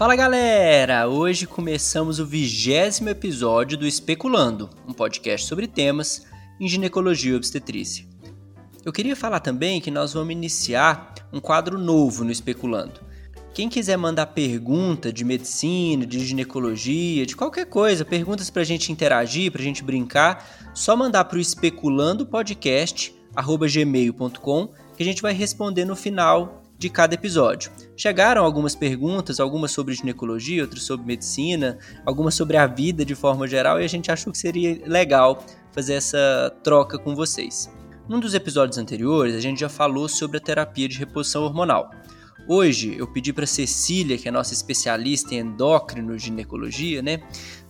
Fala galera! Hoje começamos o vigésimo episódio do Especulando, um podcast sobre temas em ginecologia e obstetrícia. Eu queria falar também que nós vamos iniciar um quadro novo no Especulando. Quem quiser mandar pergunta de medicina, de ginecologia, de qualquer coisa, perguntas para a gente interagir, para a gente brincar, só mandar para o especulandopodcast.gmail.com que a gente vai responder no final de cada episódio. Chegaram algumas perguntas, algumas sobre ginecologia, outras sobre medicina, algumas sobre a vida de forma geral, e a gente achou que seria legal fazer essa troca com vocês. Num dos episódios anteriores, a gente já falou sobre a terapia de reposição hormonal. Hoje eu pedi para Cecília, que é nossa especialista em endócrino ginecologia, né,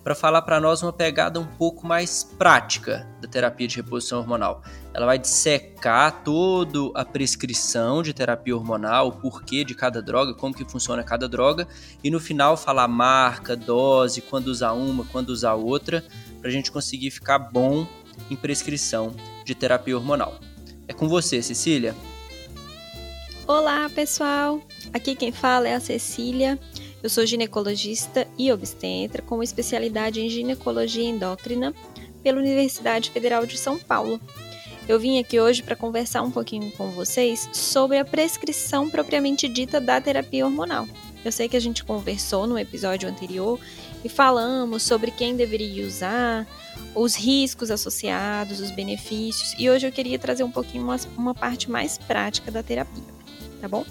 para falar para nós uma pegada um pouco mais prática da terapia de reposição hormonal. Ela vai dissecar toda a prescrição de terapia hormonal, o porquê de cada droga, como que funciona cada droga, e no final falar marca, dose, quando usar uma, quando usar outra, para a gente conseguir ficar bom em prescrição de terapia hormonal. É com você, Cecília. Olá, pessoal! Aqui quem fala é a Cecília. Eu sou ginecologista e obstetra com especialidade em ginecologia endócrina pela Universidade Federal de São Paulo. Eu vim aqui hoje para conversar um pouquinho com vocês sobre a prescrição propriamente dita da terapia hormonal. Eu sei que a gente conversou no episódio anterior e falamos sobre quem deveria usar, os riscos associados, os benefícios, e hoje eu queria trazer um pouquinho uma, uma parte mais prática da terapia tá bom?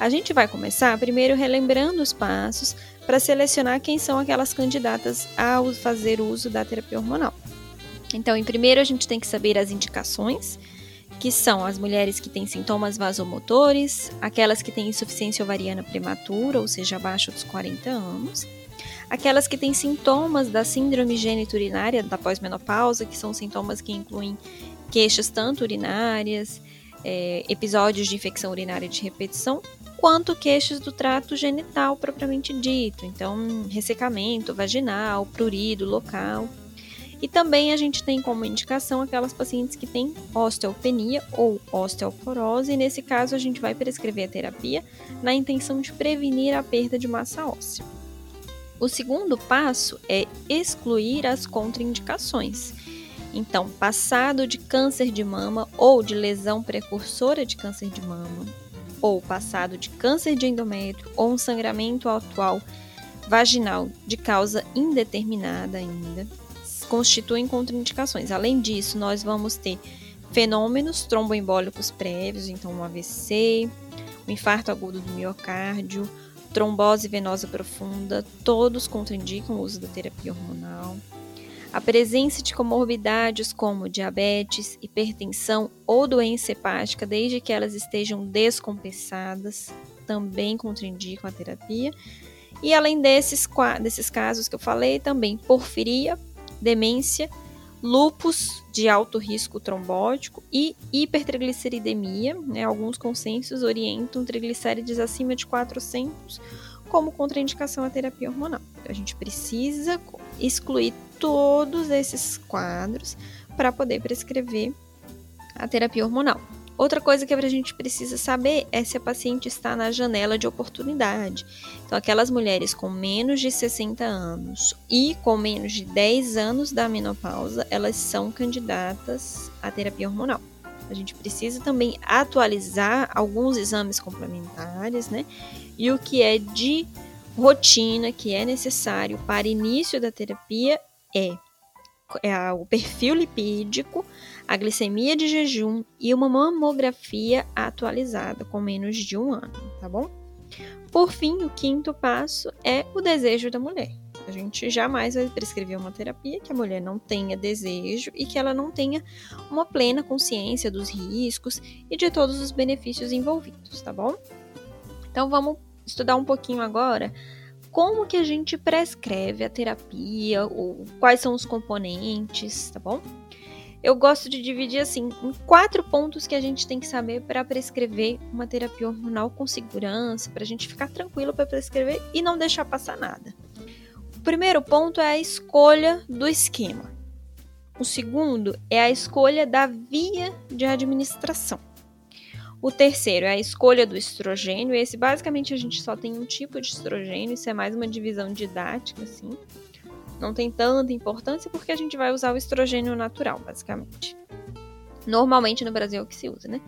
A gente vai começar primeiro relembrando os passos para selecionar quem são aquelas candidatas a fazer uso da terapia hormonal. Então, em primeiro, a gente tem que saber as indicações, que são as mulheres que têm sintomas vasomotores, aquelas que têm insuficiência ovariana prematura, ou seja, abaixo dos 40 anos, aquelas que têm sintomas da síndrome geniturinária da pós-menopausa, que são sintomas que incluem queixas tanto urinárias, é, episódios de infecção urinária de repetição, quanto queixas do trato genital propriamente dito, então ressecamento vaginal, prurido local. E também a gente tem como indicação aquelas pacientes que têm osteopenia ou osteoporose, e nesse caso a gente vai prescrever a terapia na intenção de prevenir a perda de massa óssea. O segundo passo é excluir as contraindicações. Então, passado de câncer de mama ou de lesão precursora de câncer de mama, ou passado de câncer de endométrio ou um sangramento atual vaginal de causa indeterminada ainda, constituem contraindicações. Além disso, nós vamos ter fenômenos tromboembólicos prévios, então um AVC, um infarto agudo do miocárdio, trombose venosa profunda, todos contraindicam o uso da terapia hormonal a presença de comorbidades como diabetes, hipertensão ou doença hepática, desde que elas estejam descompensadas, também contraindicam a terapia. E além desses, desses casos que eu falei, também porfiria, demência, lupus de alto risco trombótico e hipertrigliceridemia. Né? Alguns consensos orientam triglicérides acima de 400 como contraindicação à terapia hormonal. Então, a gente precisa excluir todos esses quadros para poder prescrever a terapia hormonal. Outra coisa que a gente precisa saber é se a paciente está na janela de oportunidade. Então, aquelas mulheres com menos de 60 anos e com menos de 10 anos da menopausa, elas são candidatas à terapia hormonal. A gente precisa também atualizar alguns exames complementares, né? E o que é de rotina que é necessário para início da terapia é, é o perfil lipídico, a glicemia de jejum e uma mamografia atualizada com menos de um ano, tá bom? Por fim, o quinto passo é o desejo da mulher. A gente jamais vai prescrever uma terapia que a mulher não tenha desejo e que ela não tenha uma plena consciência dos riscos e de todos os benefícios envolvidos, tá bom? Então vamos estudar um pouquinho agora como que a gente prescreve a terapia, ou quais são os componentes, tá bom? Eu gosto de dividir assim em quatro pontos que a gente tem que saber para prescrever uma terapia hormonal com segurança, para a gente ficar tranquilo para prescrever e não deixar passar nada. O primeiro ponto é a escolha do esquema. O segundo é a escolha da via de administração. O terceiro é a escolha do estrogênio. Esse basicamente a gente só tem um tipo de estrogênio, isso é mais uma divisão didática, assim. Não tem tanta importância porque a gente vai usar o estrogênio natural, basicamente. Normalmente no Brasil é o que se usa, né?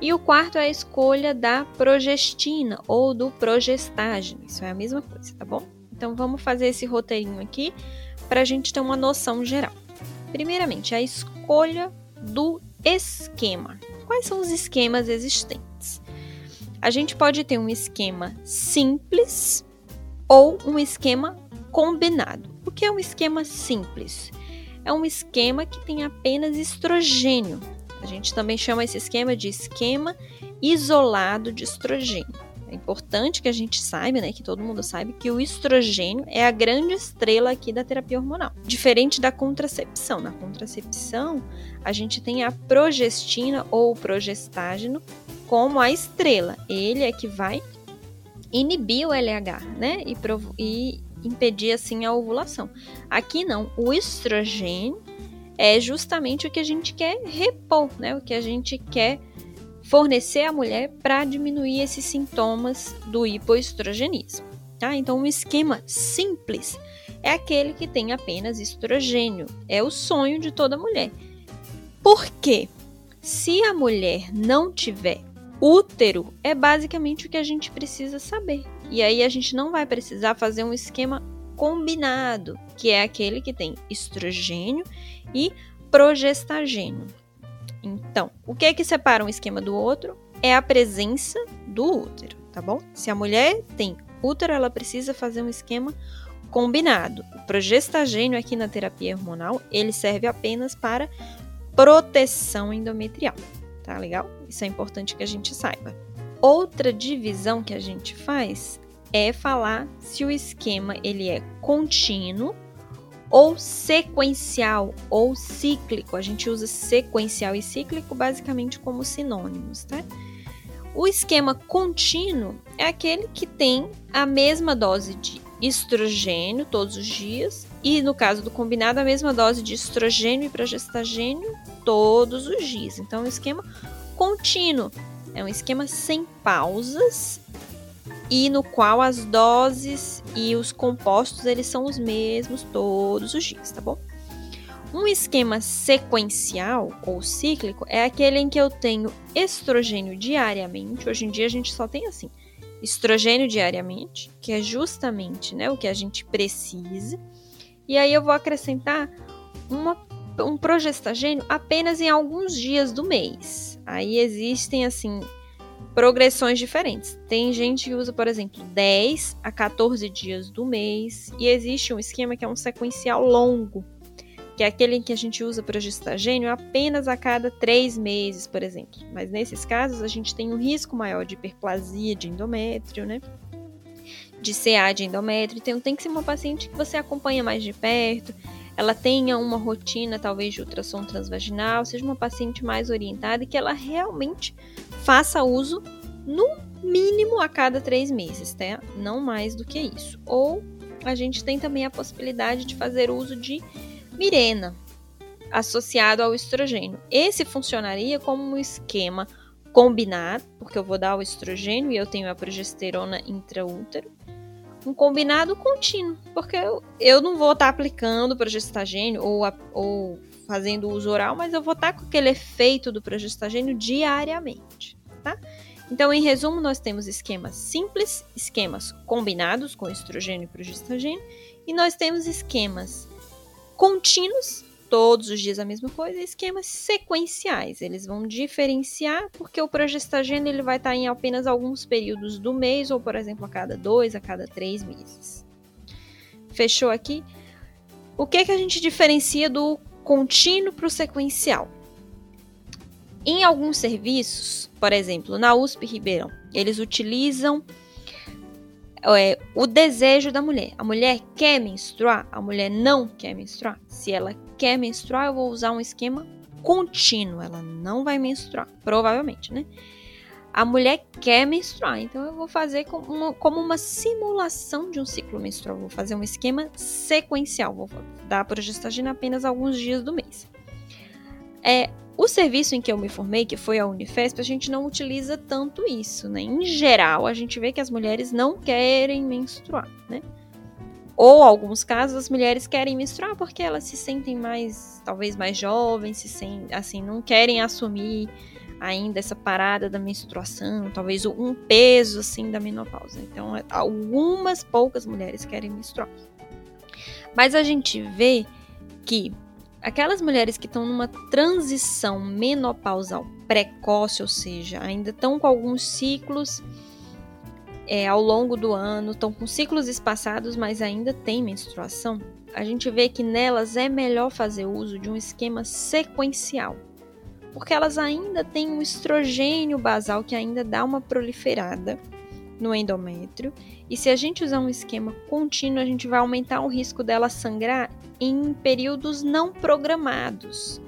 E o quarto é a escolha da progestina ou do progestágeno. Isso é a mesma coisa, tá bom? Então vamos fazer esse roteirinho aqui para a gente ter uma noção geral. Primeiramente, a escolha do esquema. Quais são os esquemas existentes? A gente pode ter um esquema simples ou um esquema combinado. O que é um esquema simples? É um esquema que tem apenas estrogênio. A gente também chama esse esquema de esquema isolado de estrogênio. É importante que a gente saiba, né, que todo mundo saiba que o estrogênio é a grande estrela aqui da terapia hormonal. Diferente da contracepção. Na contracepção, a gente tem a progestina ou progestágeno como a estrela. Ele é que vai inibir o LH, né, e, e impedir assim a ovulação. Aqui não, o estrogênio é justamente o que a gente quer repor, né, o que a gente quer fornecer à mulher para diminuir esses sintomas do hipoestrogenismo. Tá? Então, um esquema simples é aquele que tem apenas estrogênio. É o sonho de toda mulher. Por quê? Se a mulher não tiver útero, é basicamente o que a gente precisa saber. E aí a gente não vai precisar fazer um esquema combinado, que é aquele que tem estrogênio e progestagênio. Então, o que é que separa um esquema do outro? É a presença do útero, tá bom? Se a mulher tem útero, ela precisa fazer um esquema combinado. O progestagênio aqui na terapia hormonal, ele serve apenas para proteção endometrial, tá legal? Isso é importante que a gente saiba. Outra divisão que a gente faz é falar se o esquema ele é contínuo ou sequencial ou cíclico. A gente usa sequencial e cíclico basicamente como sinônimos, tá? O esquema contínuo é aquele que tem a mesma dose de estrogênio todos os dias e no caso do combinado a mesma dose de estrogênio e progestagênio todos os dias. Então, é esquema contínuo é um esquema sem pausas e no qual as doses e os compostos eles são os mesmos todos os dias, tá bom? Um esquema sequencial ou cíclico é aquele em que eu tenho estrogênio diariamente. Hoje em dia a gente só tem assim, estrogênio diariamente, que é justamente né, o que a gente precisa. E aí eu vou acrescentar uma, um progestagênio apenas em alguns dias do mês. Aí existem assim progressões diferentes. Tem gente que usa, por exemplo, 10 a 14 dias do mês, e existe um esquema que é um sequencial longo, que é aquele que a gente usa progestagênio apenas a cada 3 meses, por exemplo. Mas nesses casos a gente tem um risco maior de hiperplasia de endométrio, né? De CA de endométrio. Então tem que ser uma paciente que você acompanha mais de perto, ela tenha uma rotina talvez de ultrassom transvaginal, seja uma paciente mais orientada e que ela realmente faça uso no mínimo a cada três meses, tá? Não mais do que isso. Ou a gente tem também a possibilidade de fazer uso de Mirena associado ao estrogênio. Esse funcionaria como um esquema combinado, porque eu vou dar o estrogênio e eu tenho a progesterona intraútero. Um combinado contínuo, porque eu, eu não vou estar tá aplicando progestagênio ou, ou fazendo uso oral, mas eu vou estar tá com aquele efeito do progestagênio diariamente tá? Então, em resumo, nós temos esquemas simples, esquemas combinados com estrogênio e progestagênio, e nós temos esquemas contínuos, todos os dias a mesma coisa, e esquemas sequenciais. Eles vão diferenciar porque o progestagênio ele vai estar em apenas alguns períodos do mês, ou por exemplo, a cada dois, a cada três meses. Fechou aqui? O que, que a gente diferencia do contínuo para o sequencial? Em alguns serviços, por exemplo, na USP Ribeirão, eles utilizam é, o desejo da mulher. A mulher quer menstruar, a mulher não quer menstruar. Se ela quer menstruar, eu vou usar um esquema contínuo. Ela não vai menstruar, provavelmente, né? A mulher quer menstruar, então eu vou fazer como uma, como uma simulação de um ciclo menstrual. Vou fazer um esquema sequencial. Vou dar progestagina apenas alguns dias do mês. É, O serviço em que eu me formei, que foi a Unifesp, a gente não utiliza tanto isso, né? Em geral, a gente vê que as mulheres não querem menstruar, né? Ou, alguns casos, as mulheres querem menstruar porque elas se sentem mais, talvez mais jovens, se sentem, assim, não querem assumir ainda essa parada da menstruação, talvez um peso, assim, da menopausa. Então, algumas poucas mulheres querem menstruar. Mas a gente vê que aquelas mulheres que estão numa transição menopausal precoce, ou seja, ainda estão com alguns ciclos é, ao longo do ano, estão com ciclos espaçados, mas ainda tem menstruação, a gente vê que nelas é melhor fazer uso de um esquema sequencial, porque elas ainda têm um estrogênio basal que ainda dá uma proliferada no endométrio, e se a gente usar um esquema contínuo, a gente vai aumentar o risco dela sangrar em períodos não programados.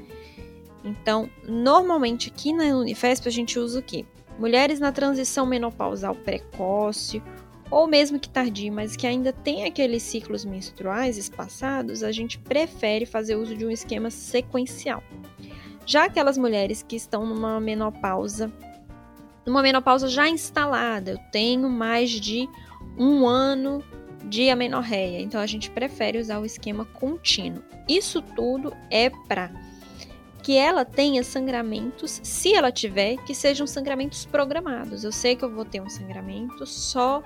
Então, normalmente aqui na Unifesp a gente usa o quê? Mulheres na transição menopausal precoce ou mesmo que tardia, mas que ainda tem aqueles ciclos menstruais espaçados, a gente prefere fazer uso de um esquema sequencial. Já aquelas mulheres que estão numa menopausa, numa menopausa já instalada, eu tenho mais de um ano de amenorreia. Então a gente prefere usar o esquema contínuo. Isso tudo é para que ela tenha sangramentos, se ela tiver, que sejam sangramentos programados. Eu sei que eu vou ter um sangramento só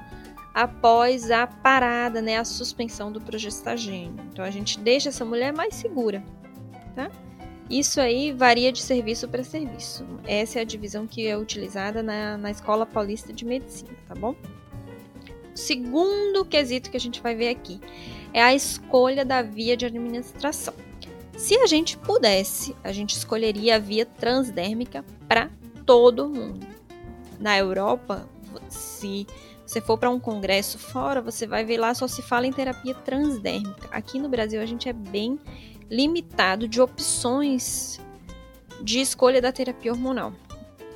após a parada, né, a suspensão do progestagênio. Então a gente deixa essa mulher mais segura, tá? Isso aí varia de serviço para serviço. Essa é a divisão que é utilizada na, na Escola Paulista de Medicina, tá bom? Segundo quesito que a gente vai ver aqui é a escolha da via de administração. Se a gente pudesse, a gente escolheria a via transdérmica para todo mundo. Na Europa, se você for para um congresso fora, você vai ver lá só se fala em terapia transdérmica. Aqui no Brasil a gente é bem limitado de opções de escolha da terapia hormonal.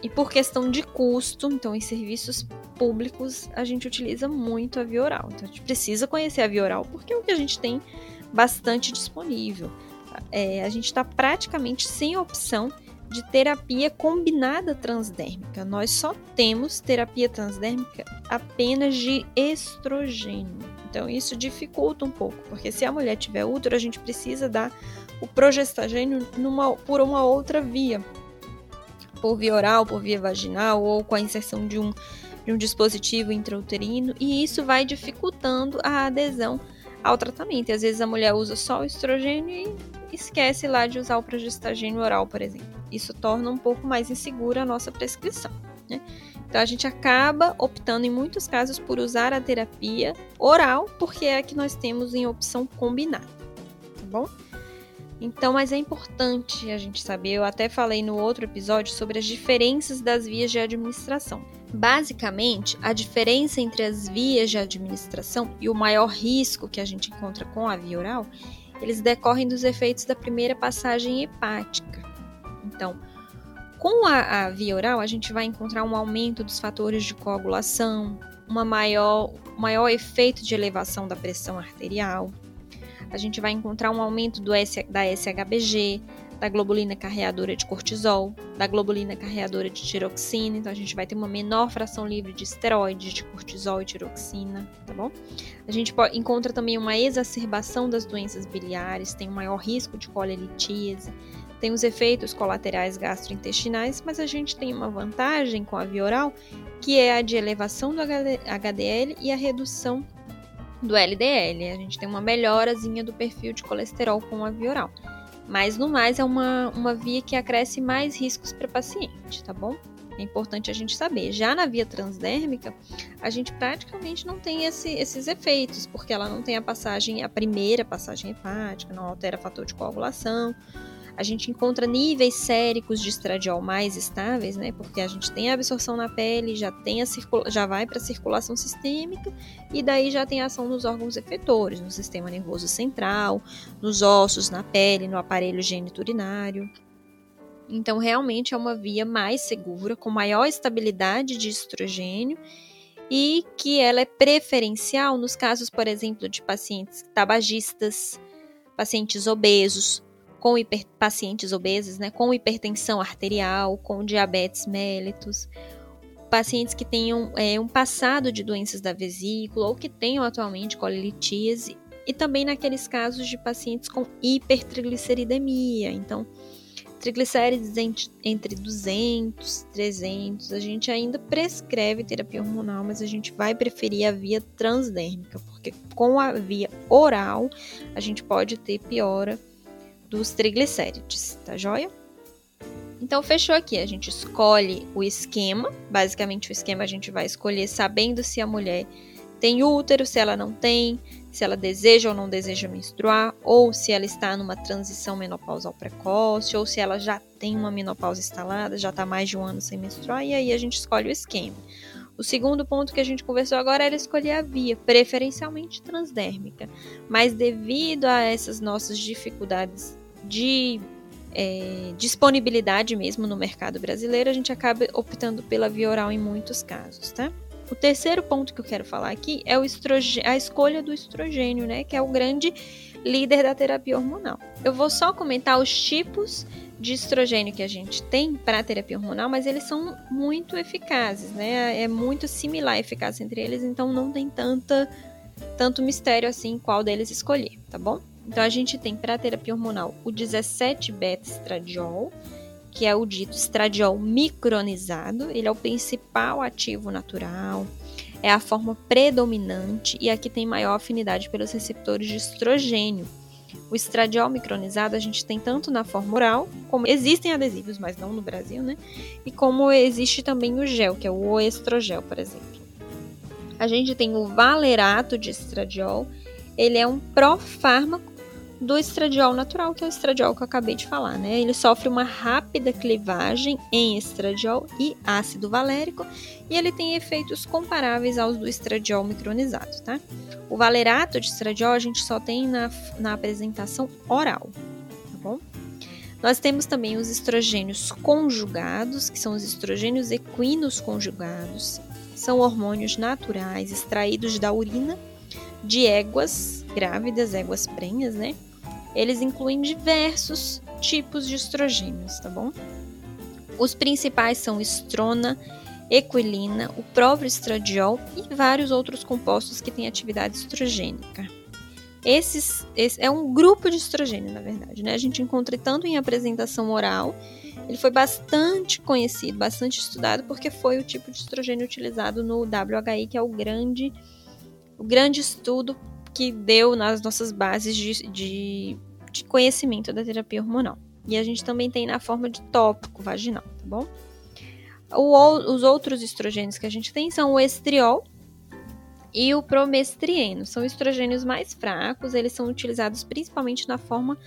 E por questão de custo, então em serviços públicos a gente utiliza muito a via oral. Então a gente precisa conhecer a via oral porque é o que a gente tem bastante disponível. É, a gente está praticamente sem opção de terapia combinada transdérmica. Nós só temos terapia transdérmica apenas de estrogênio. Então isso dificulta um pouco, porque se a mulher tiver útero, a gente precisa dar o progestagênio numa, por uma outra via, por via oral, por via vaginal ou com a inserção de um de um dispositivo intrauterino e isso vai dificultando a adesão ao tratamento. E às vezes a mulher usa só o estrogênio e esquece lá de usar o progestagênio oral, por exemplo. Isso torna um pouco mais insegura a nossa prescrição. Né? Então a gente acaba optando em muitos casos por usar a terapia oral, porque é a que nós temos em opção combinada, tá bom? Então, mas é importante a gente saber, eu até falei no outro episódio sobre as diferenças das vias de administração. Basicamente, a diferença entre as vias de administração e o maior risco que a gente encontra com a via oral, eles decorrem dos efeitos da primeira passagem hepática. Então, com a, a via oral, a gente vai encontrar um aumento dos fatores de coagulação, uma maior, maior efeito de elevação da pressão arterial. A gente vai encontrar um aumento do S, da SHBG, da globulina carreadora de cortisol, da globulina carreadora de tiroxina, então a gente vai ter uma menor fração livre de esteroides, de cortisol e tiroxina, tá bom? A gente encontra também uma exacerbação das doenças biliares, tem um maior risco de colelitíase, tem os efeitos colaterais gastrointestinais, mas a gente tem uma vantagem com a via oral, que é a de elevação do HDL e a redução do LDL. A gente tem uma melhorazinha do perfil de colesterol com a via oral. Mas no mais é uma, uma via que acresce mais riscos para paciente, tá bom? É importante a gente saber. Já na via transdérmica, a gente praticamente não tem esse, esses efeitos, porque ela não tem a passagem, a primeira passagem hepática, não altera fator de coagulação, a gente encontra níveis séricos de estradiol mais estáveis, né? Porque a gente tem a absorção na pele, já tem a já vai para a circulação sistêmica e daí já tem ação nos órgãos efetores, no sistema nervoso central, nos ossos, na pele, no aparelho geniturinário. Então, realmente é uma via mais segura, com maior estabilidade de estrogênio e que ela é preferencial nos casos, por exemplo, de pacientes tabagistas, pacientes obesos, com hiper, pacientes obesos, né, com hipertensão arterial, com diabetes mellitus, pacientes que tenham é, um passado de doenças da vesícula ou que tenham atualmente colelitíase e também naqueles casos de pacientes com hipertrigliceridemia. Então, triglicérides entre 200 e 300, a gente ainda prescreve terapia hormonal, mas a gente vai preferir a via transdérmica, porque com a via oral a gente pode ter piora dos triglicérides, tá joia? Então, fechou aqui. A gente escolhe o esquema. Basicamente, o esquema a gente vai escolher sabendo se a mulher tem útero, se ela não tem, se ela deseja ou não deseja menstruar, ou se ela está numa transição menopausal precoce, ou se ela já tem uma menopausa instalada, já está mais de um ano sem menstruar, e aí a gente escolhe o esquema. O segundo ponto que a gente conversou agora era escolher a via, preferencialmente transdérmica. Mas devido a essas nossas dificuldades de é, disponibilidade mesmo no mercado brasileiro, a gente acaba optando pela via oral em muitos casos, tá? O terceiro ponto que eu quero falar aqui é a escolha do estrogênio, né? Que é o grande líder da terapia hormonal. Eu vou só comentar os tipos de estrogênio que a gente tem para terapia hormonal, mas eles são muito eficazes, né? É muito similar a eficácia entre eles, então não tem tanta, tanto mistério assim qual deles escolher, tá bom? Então a gente tem para terapia hormonal o 17-beta-estradiol, que é o dito estradiol micronizado, ele é o principal ativo natural, é a forma predominante e aqui tem maior afinidade pelos receptores de estrogênio. O estradiol micronizado a gente tem tanto na forma oral, como existem adesivos, mas não no Brasil, né? E como existe também o gel, que é o estrogel, por exemplo. A gente tem o valerato de estradiol, ele é um profármaco do estradiol natural, que é o estradiol que eu acabei de falar, né? Ele sofre uma rápida clivagem em estradiol e ácido valérico e ele tem efeitos comparáveis aos do estradiol micronizado, tá? O valerato de estradiol a gente só tem na, na apresentação oral, tá bom? Nós temos também os estrogênios conjugados, que são os estrogênios equinos conjugados. São hormônios naturais extraídos da urina de éguas grávidas, éguas prenhas, né? Eles incluem diversos tipos de estrogênios, tá bom? Os principais são estrona, equilina, o próprio estradiol e vários outros compostos que têm atividade estrogênica. Esses, esse é um grupo de estrogênio, na verdade, né? A gente encontra tanto em apresentação oral, ele foi bastante conhecido, bastante estudado, porque foi o tipo de estrogênio utilizado no WHI, que é o grande, o grande estudo que deu nas nossas bases de, de, de conhecimento da terapia hormonal. E a gente também tem na forma de tópico vaginal, tá bom? O, os outros estrogênios que a gente tem são o estriol e o promestrieno. São estrogênios mais fracos, eles são utilizados principalmente na forma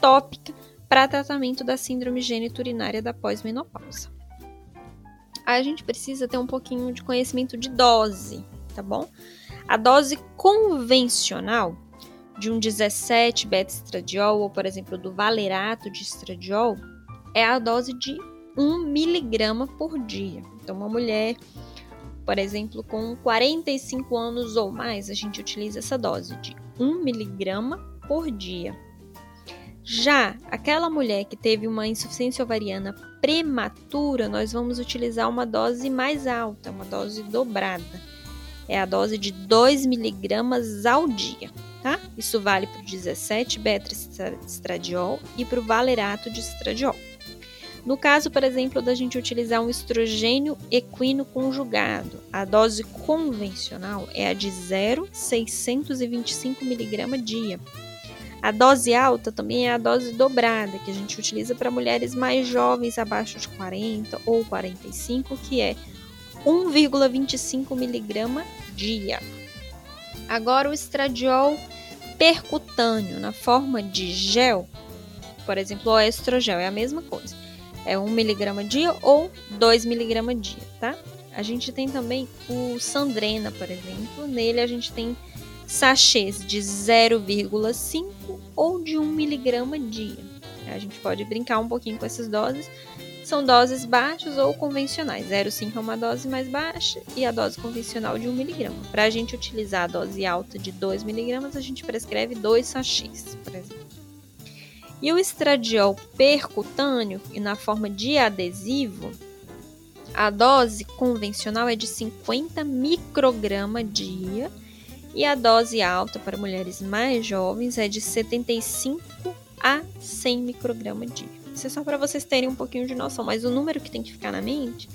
tópica para tratamento da síndrome geniturinária da pós-menopausa. A gente precisa ter um pouquinho de conhecimento de dose, tá bom? A dose convencional de um 17 beta-estradiol, ou por exemplo do valerato de estradiol, é a dose de 1 miligrama por dia. Então, uma mulher, por exemplo, com 45 anos ou mais, a gente utiliza essa dose de 1 miligrama por dia. Já aquela mulher que teve uma insuficiência ovariana prematura, nós vamos utilizar uma dose mais alta, uma dose dobrada é a dose de 2 miligramas ao dia, tá? Isso vale para o 17 beta-estradiol e para o valerato de estradiol. No caso, por exemplo, da gente utilizar um estrogênio equino conjugado, a dose convencional é a de 0,625 mg dia. A dose alta também é a dose dobrada, que a gente utiliza para mulheres mais jovens, abaixo de 40 ou 45, que é 1,25 miligrama dia. Agora o estradiol percutâneo na forma de gel, por exemplo, o estrogel é a mesma coisa. É 1 miligrama dia ou 2 miligrama dia, tá? A gente tem também o Sandrena, por exemplo. Nele a gente tem sachês de 0,5 ou de 1 miligrama dia. A gente pode brincar um pouquinho com essas doses são doses baixas ou convencionais. 0,5 é uma dose mais baixa e a dose convencional de 1mg. Para a gente utilizar a dose alta de 2mg, a gente prescreve 2 sachês, por exemplo. E o estradiol percutâneo, na forma de adesivo, a dose convencional é de 50 microgramas dia e a dose alta para mulheres mais jovens é de 75 a 100 microgramas dia. Isso é só para vocês terem um pouquinho de noção, mas o número que tem que ficar na mente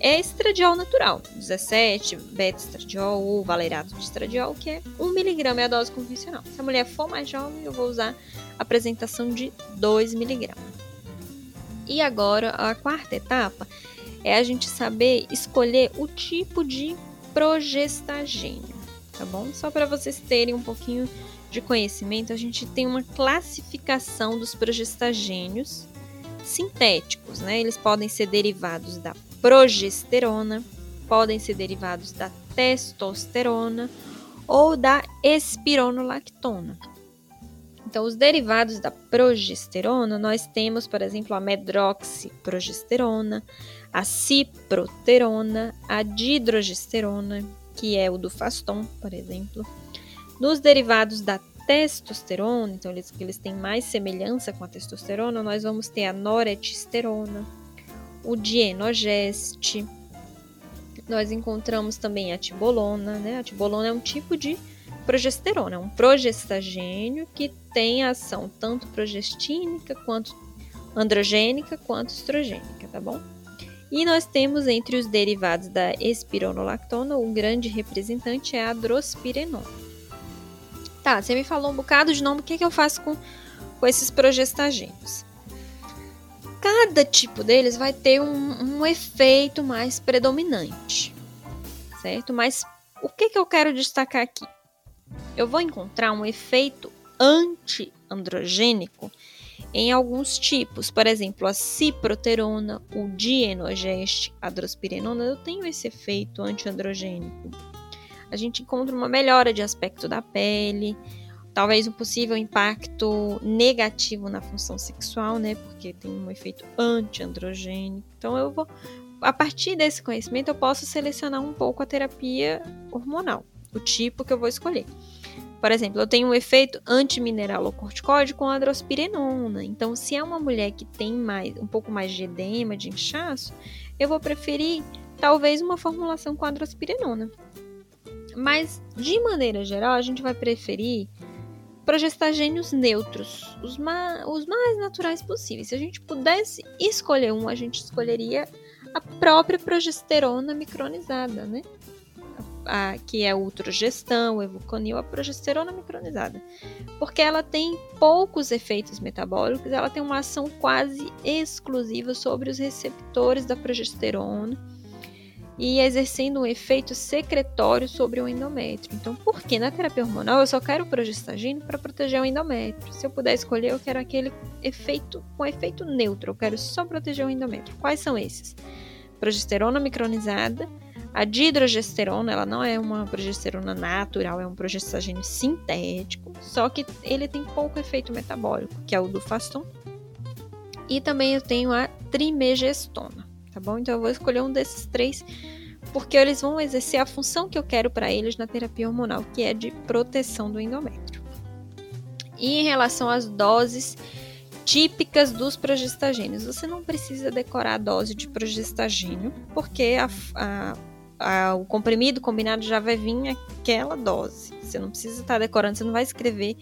é estradiol natural, 17, beta-estradiol ou valerato de estradiol, que é 1 miligrama é a dose convencional. Se a mulher for mais jovem, eu vou usar a apresentação de 2 miligramas. E agora, a quarta etapa é a gente saber escolher o tipo de progestagênio, tá bom? Só para vocês terem um pouquinho de conhecimento, a gente tem uma classificação dos progestagênios sintéticos, né? Eles podem ser derivados da progesterona, podem ser derivados da testosterona ou da espironolactona. Então, os derivados da progesterona, nós temos, por exemplo, a medroxiprogesterona, a ciproterona, a didrogesterona, que é o do Faston, por exemplo. Nos derivados da testosterona, então eles, eles têm mais semelhança com a testosterona, nós vamos ter a noretesterona, o dienogeste. Nós encontramos também a tibolona, né? A tibolona é um tipo de progesterona, é um progestagênio que tem ação tanto progestínica quanto androgênica quanto estrogênica, tá bom? E nós temos entre os derivados da espironolactona, o grande representante é a drospirenona. Tá, você me falou um bocado de nome, o que, é que eu faço com, com esses progestagênios? Cada tipo deles vai ter um, um efeito mais predominante, certo? Mas o que, que eu quero destacar aqui? Eu vou encontrar um efeito anti-androgênico em alguns tipos, por exemplo, a ciproterona, o dienogeste, a drospirenona, eu tenho esse efeito antiandrogênico. A gente encontra uma melhora de aspecto da pele, talvez um possível impacto negativo na função sexual, né? Porque tem um efeito antiandrogênico. Então eu vou a partir desse conhecimento eu posso selecionar um pouco a terapia hormonal, o tipo que eu vou escolher. Por exemplo, eu tenho um efeito antimineralocorticoide com a drospirenona. Então, se é uma mulher que tem mais, um pouco mais de edema, de inchaço, eu vou preferir talvez uma formulação com a drospirenona. Mas, de maneira geral, a gente vai preferir progestagênios neutros, os, ma os mais naturais possíveis. Se a gente pudesse escolher um, a gente escolheria a própria progesterona micronizada, né? a, que é o ultrogestão, o a progesterona micronizada. Porque ela tem poucos efeitos metabólicos, ela tem uma ação quase exclusiva sobre os receptores da progesterona e exercendo um efeito secretório sobre o endométrio. Então, por que na terapia hormonal eu só quero progestagina para proteger o endométrio? Se eu puder escolher, eu quero aquele efeito com efeito neutro, eu quero só proteger o endométrio. Quais são esses? Progesterona micronizada, a dihidrogesterona, ela não é uma progesterona natural, é um progestagênio sintético, só que ele tem pouco efeito metabólico, que é o do Faston. E também eu tenho a trimegestona, tá bom? Então eu vou escolher um desses três, porque eles vão exercer a função que eu quero para eles na terapia hormonal, que é de proteção do endométrio. E em relação às doses típicas dos progestagênios, você não precisa decorar a dose de progestagênio, porque a, a o comprimido combinado já vai vir aquela dose. Você não precisa estar decorando, você não vai escrever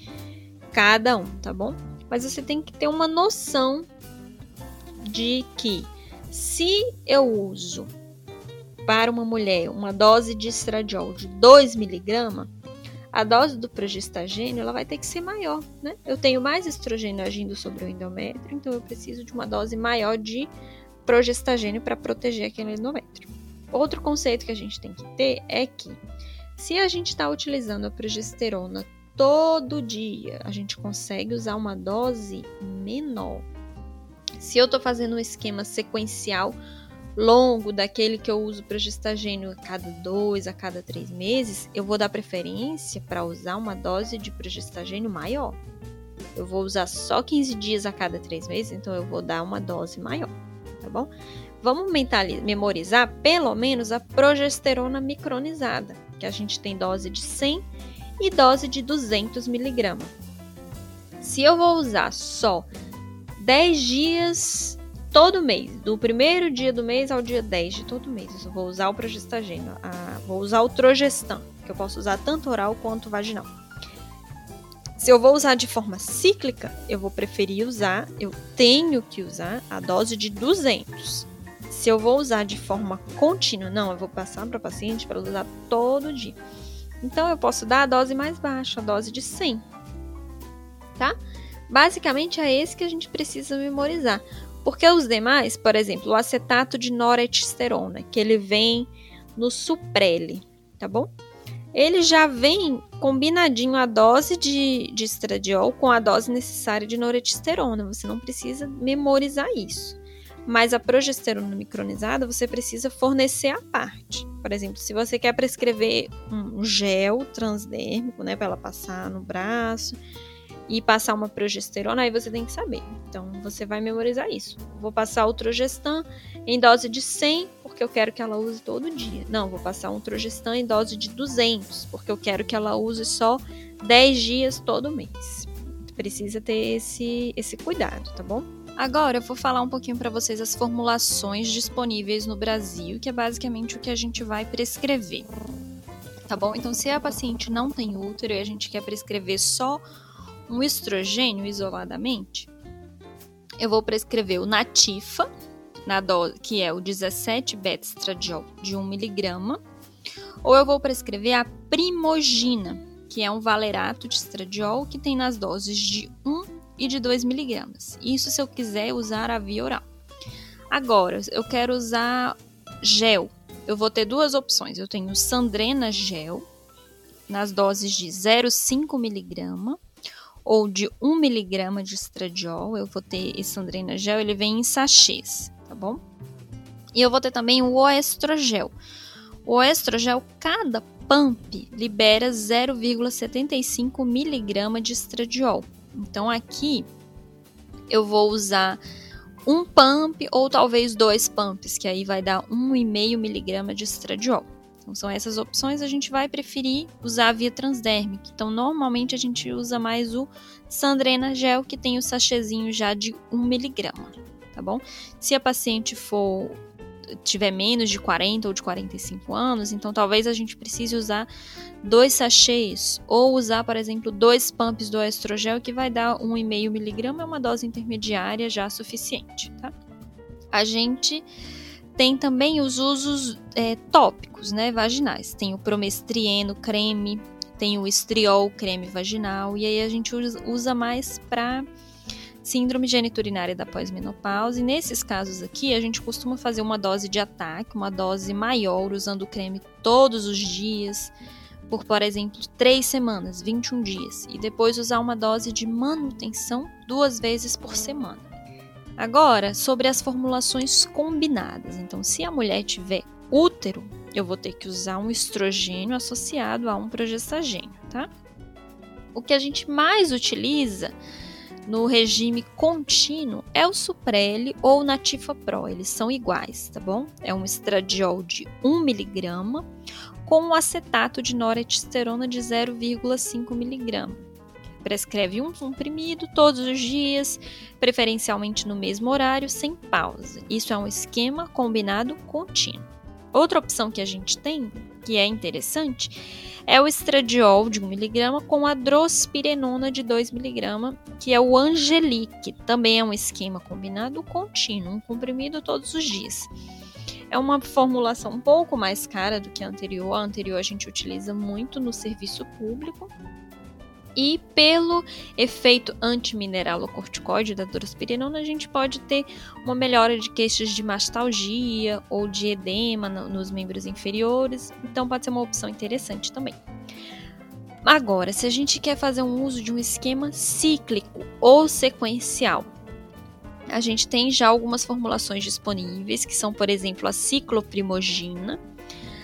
cada um, tá bom? Mas você tem que ter uma noção de que se eu uso para uma mulher uma dose de estradiol de 2 miligramas, a dose do progestagênio ela vai ter que ser maior, né? Eu tenho mais estrogênio agindo sobre o endométrio, então eu preciso de uma dose maior de progestagênio para proteger aquele endométrio. Outro conceito que a gente tem que ter é que se a gente está utilizando a progesterona todo dia, a gente consegue usar uma dose menor. Se eu estou fazendo um esquema sequencial longo, daquele que eu uso progestagênio a cada dois, a cada três meses, eu vou dar preferência para usar uma dose de progestagênio maior. Eu vou usar só 15 dias a cada três meses, então eu vou dar uma dose maior, tá bom? Vamos memorizar pelo menos a progesterona micronizada, que a gente tem dose de 100 e dose de 200 miligramas. Se eu vou usar só 10 dias todo mês, do primeiro dia do mês ao dia 10 de todo mês, eu vou usar o progestageno, a, vou usar o trogestan, que eu posso usar tanto oral quanto vaginal. Se eu vou usar de forma cíclica, eu vou preferir usar, eu tenho que usar a dose de 200. Se eu vou usar de forma contínua, não, eu vou passar para o paciente para usar todo dia. Então eu posso dar a dose mais baixa, a dose de 100. Tá? Basicamente é esse que a gente precisa memorizar. Porque os demais, por exemplo, o acetato de norethisterona, que ele vem no Suprele, tá bom? Ele já vem combinadinho a dose de, de estradiol com a dose necessária de norethisterona. Você não precisa memorizar isso. Mas a progesterona micronizada você precisa fornecer à parte. Por exemplo, se você quer prescrever um gel transdérmico, né, para ela passar no braço e passar uma progesterona, aí você tem que saber. Então, você vai memorizar isso. Vou passar o trogestan em dose de 100, porque eu quero que ela use todo dia. Não, vou passar um trogestan em dose de 200, porque eu quero que ela use só 10 dias todo mês. Precisa ter esse, esse cuidado, tá bom? Agora eu vou falar um pouquinho para vocês as formulações disponíveis no Brasil, que é basicamente o que a gente vai prescrever. Tá bom? Então, se a paciente não tem útero e a gente quer prescrever só um estrogênio isoladamente, eu vou prescrever o Natifa, na dose, que é o 17 beta-estradiol de 1mg, ou eu vou prescrever a Primogina, que é um valerato de estradiol que tem nas doses de 1 e de 2 miligramas. Isso se eu quiser usar a via oral. Agora, eu quero usar gel. Eu vou ter duas opções. Eu tenho Sandrena gel, nas doses de 0,5 miligrama ou de 1 miligrama de estradiol. Eu vou ter esse Sandrena gel, ele vem em sachês, tá bom? E eu vou ter também o oestrogel. O oestrogel, cada pump libera 0,75 miligrama de estradiol. Então aqui eu vou usar um pump ou talvez dois pumps, que aí vai dar 1,5 miligrama de estradiol. Então são essas opções, a gente vai preferir usar via transdérmica. Então normalmente a gente usa mais o Sandrena Gel, que tem o sachêzinho já de 1 miligrama, tá bom? Se a paciente for tiver menos de 40 ou de 45 anos, então talvez a gente precise usar dois sachês ou usar, por exemplo, dois pumps do estrogel que vai dar 1,5 miligrama, é uma dose intermediária já suficiente, tá? A gente tem também os usos é, tópicos, né, vaginais. Tem o promestrieno creme, tem o estriol creme vaginal e aí a gente usa, mais para síndrome geniturinária da pós-menopausa. E nesses casos aqui, a gente costuma fazer uma dose de ataque, uma dose maior, usando o creme todos os dias, por, por exemplo, 3 semanas, 21 dias, e depois usar uma dose de manutenção duas vezes por semana. Agora, sobre as formulações combinadas. Então, se a mulher tiver útero, eu vou ter que usar um estrogênio associado a um progestagênio, tá? O que a gente mais utiliza no regime contínuo é o Suprele ou Natifa Pro, eles são iguais, tá bom? É um estradiol de 1 mg com um acetato de norethisterona de 0,5 mg. Prescreve um comprimido todos os dias, preferencialmente no mesmo horário, sem pausa. Isso é um esquema combinado contínuo. Outra opção que a gente tem, que é interessante, é o estradiol de 1mg com a drospirenona de 2mg, que é o Angelique. Também é um esquema combinado contínuo, um comprimido todos os dias. É uma formulação um pouco mais cara do que a anterior. A anterior a gente utiliza muito no serviço público. E pelo efeito antimineralocorticoide da drospirenona, a gente pode ter uma melhora de queixas de mastalgia ou de edema nos membros inferiores. Então pode ser uma opção interessante também. Agora, se a gente quer fazer um uso de um esquema cíclico ou sequencial, a gente tem já algumas formulações disponíveis, que são, por exemplo, a cicloprimogina.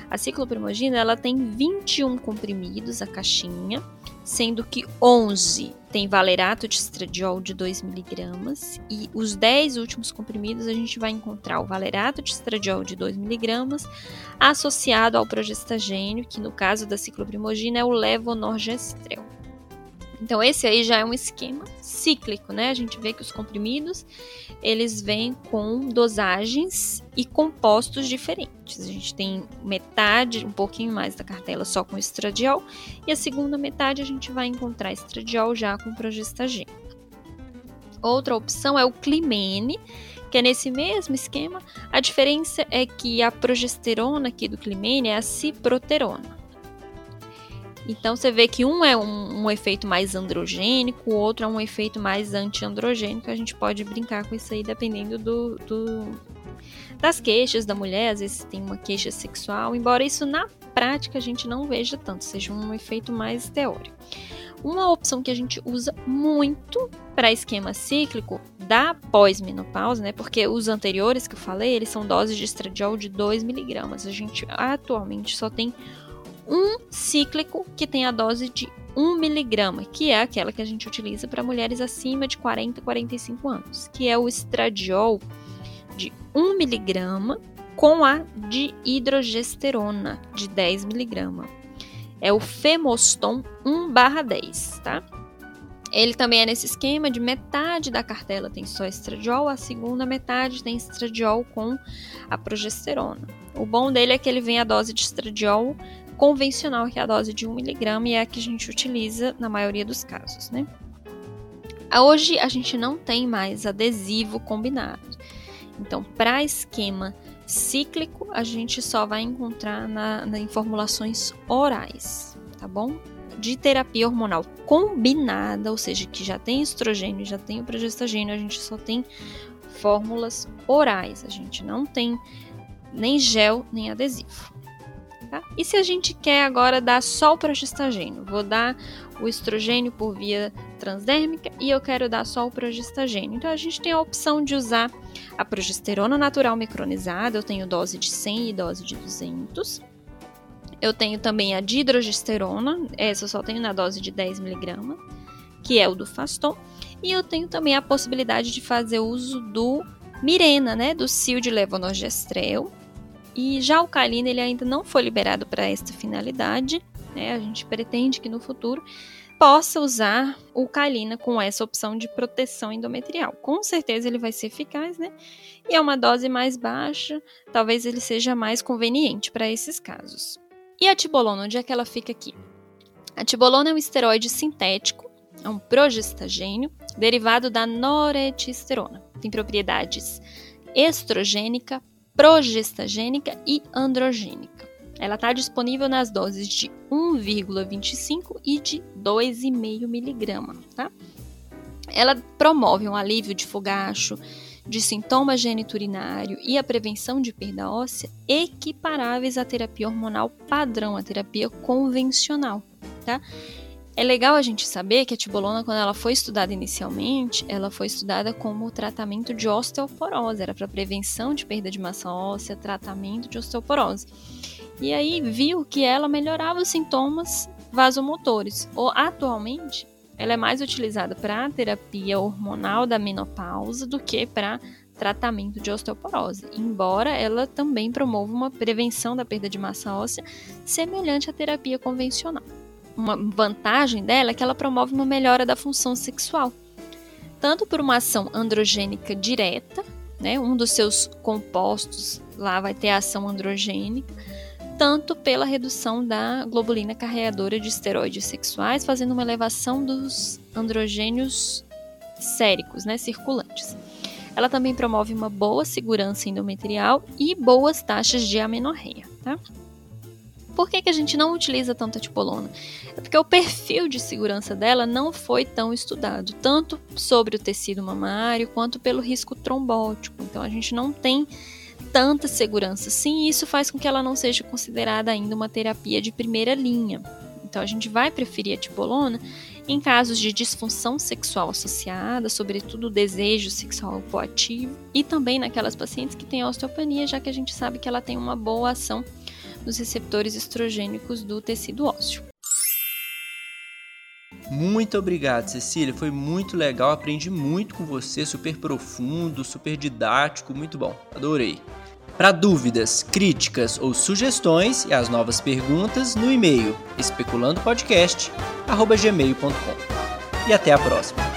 A cicloprimogina ela tem 21 comprimidos a caixinha, sendo que 11 tem valerato de estradiol de 2mg e os 10 últimos comprimidos a gente vai encontrar o valerato de estradiol de 2mg associado ao progestagênio, que no caso da cicloprimogina é o levonorgestrel. Então esse aí já é um esquema cíclico, né? A gente vê que os comprimidos eles vêm com dosagens e compostos diferentes. A gente tem metade, um pouquinho mais da cartela só com estradiol e a segunda metade a gente vai encontrar estradiol já com progestagena. Outra opção é o Climene, que é nesse mesmo esquema. A diferença é que a progesterona aqui do Climene é a ciproterona. Então você vê que um é um, um, efeito mais androgênico, o outro é um efeito mais antiandrogênico. A gente pode brincar com isso aí dependendo do, do, das queixas da mulher. Às vezes tem uma queixa sexual, embora isso na prática a gente não veja tanto, seja um efeito mais teórico. Uma opção que a gente usa muito para esquema cíclico da pós-menopausa, né? Porque os anteriores que eu falei, eles são doses de estradiol de 2 miligramas. A gente atualmente só tem um cíclico que tem a dose de 1 miligrama, que é aquela que a gente utiliza para mulheres acima de 40 45 anos, que é o estradiol de 1 miligrama com a de hidrogesterona de 10 miligrama. É o Femoston 1/10, tá? Ele também é nesse esquema de metade da cartela tem só estradiol, a segunda metade tem estradiol com a progesterona. O bom dele é que ele vem a dose de estradiol convencional, que é a dose de 1mg, e é a que a gente utiliza na maioria dos casos, né? Hoje a gente não tem mais adesivo combinado. Então, para esquema cíclico, a gente só vai encontrar na, na, em formulações orais, tá bom? De terapia hormonal combinada, ou seja, que já tem estrogênio, já tem o progestagênio, a gente só tem fórmulas orais, a gente não tem nem gel nem adesivo. Tá? E se a gente quer agora dar só o progestagênio? Vou dar o estrogênio por via transdérmica e eu quero dar só o progestagênio. Então a gente tem a opção de usar a progesterona natural micronizada, eu tenho dose de 100 e dose de 200. Eu tenho também a dihidrogesterona, essa eu só tenho na dose de 10mg, que é o do Faston. E eu tenho também a possibilidade de fazer uso do Mirena, né, do cio de levonorgestrel, e já o Kalina ele ainda não foi liberado para esta finalidade. Né? A gente pretende que no futuro possa usar o Kalina com essa opção de proteção endometrial. Com certeza ele vai ser eficaz, né? E é uma dose mais baixa, talvez ele seja mais conveniente para esses casos. E a tibolona, onde é que ela fica aqui? A tibolona é um esteroide sintético, é um progestagênio derivado da noretesterona. Tem propriedades estrogênica, progestagênica e androgênica. Ela está disponível nas doses de 1,25 e de 2,5 miligrama, tá? Ela promove um alívio de fogacho, de sintoma geniturinário e a prevenção de perda óssea equiparáveis à terapia hormonal padrão, à terapia convencional, tá? É legal a gente saber que a tibolona, quando ela foi estudada inicialmente, ela foi estudada como tratamento de osteoporose, era para prevenção de perda de massa óssea, tratamento de osteoporose. E aí viu que ela melhorava os sintomas vasomotores. Ou atualmente, ela é mais utilizada para terapia hormonal da menopausa do que para tratamento de osteoporose, embora ela também promova uma prevenção da perda de massa óssea semelhante à terapia convencional uma vantagem dela é que ela promove uma melhora da função sexual, tanto por uma ação androgênica direta, né, um dos seus compostos lá vai ter ação androgênica, tanto pela redução da globulina carreadora de esteroides sexuais, fazendo uma elevação dos androgênios séricos, né, circulantes. Ela também promove uma boa segurança endometrial e boas taxas de amenorreia, tá? Por que, que a gente não utiliza tanto a tipolona? É porque o perfil de segurança dela não foi tão estudado, tanto sobre o tecido mamário quanto pelo risco trombótico. Então a gente não tem tanta segurança sim, isso faz com que ela não seja considerada ainda uma terapia de primeira linha. Então a gente vai preferir a tipolona em casos de disfunção sexual associada, sobretudo desejo sexual coativo, e também naquelas pacientes que têm osteopenia, já que a gente sabe que ela tem uma boa ação dos receptores estrogênicos do tecido ósseo. Muito obrigado, Cecília. Foi muito legal. Aprendi muito com você. Super profundo, super didático. Muito bom. Adorei. Para dúvidas, críticas ou sugestões e as novas perguntas no e-mail especulandopodcast@gmail.com. e até a próxima.